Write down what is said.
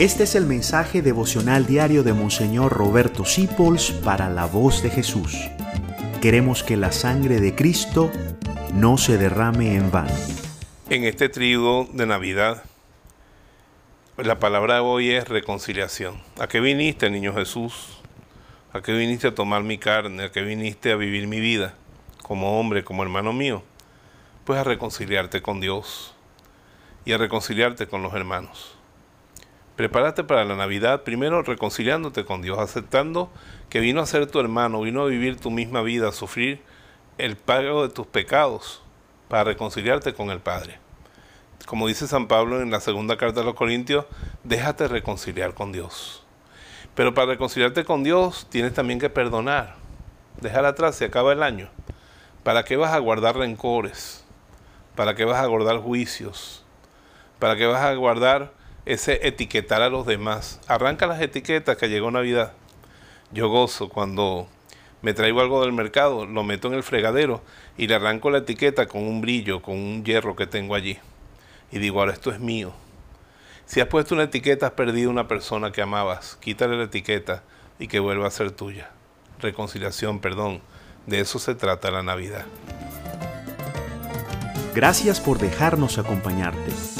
Este es el mensaje devocional diario de Monseñor Roberto Sipols para la voz de Jesús. Queremos que la sangre de Cristo no se derrame en vano. En este trigo de Navidad, la palabra de hoy es reconciliación. ¿A qué viniste, niño Jesús? ¿A qué viniste a tomar mi carne? ¿A qué viniste a vivir mi vida como hombre, como hermano mío? Pues a reconciliarte con Dios y a reconciliarte con los hermanos. Prepárate para la Navidad, primero reconciliándote con Dios, aceptando que vino a ser tu hermano, vino a vivir tu misma vida, a sufrir el pago de tus pecados para reconciliarte con el Padre. Como dice San Pablo en la segunda carta de los Corintios, déjate reconciliar con Dios. Pero para reconciliarte con Dios tienes también que perdonar, dejar atrás, se acaba el año. ¿Para qué vas a guardar rencores? ¿Para qué vas a guardar juicios? ¿Para qué vas a guardar ese etiquetar a los demás. Arranca las etiquetas que llegó Navidad. Yo gozo cuando me traigo algo del mercado, lo meto en el fregadero y le arranco la etiqueta con un brillo, con un hierro que tengo allí. Y digo, ahora esto es mío. Si has puesto una etiqueta, has perdido una persona que amabas. Quítale la etiqueta y que vuelva a ser tuya. Reconciliación, perdón. De eso se trata la Navidad. Gracias por dejarnos acompañarte.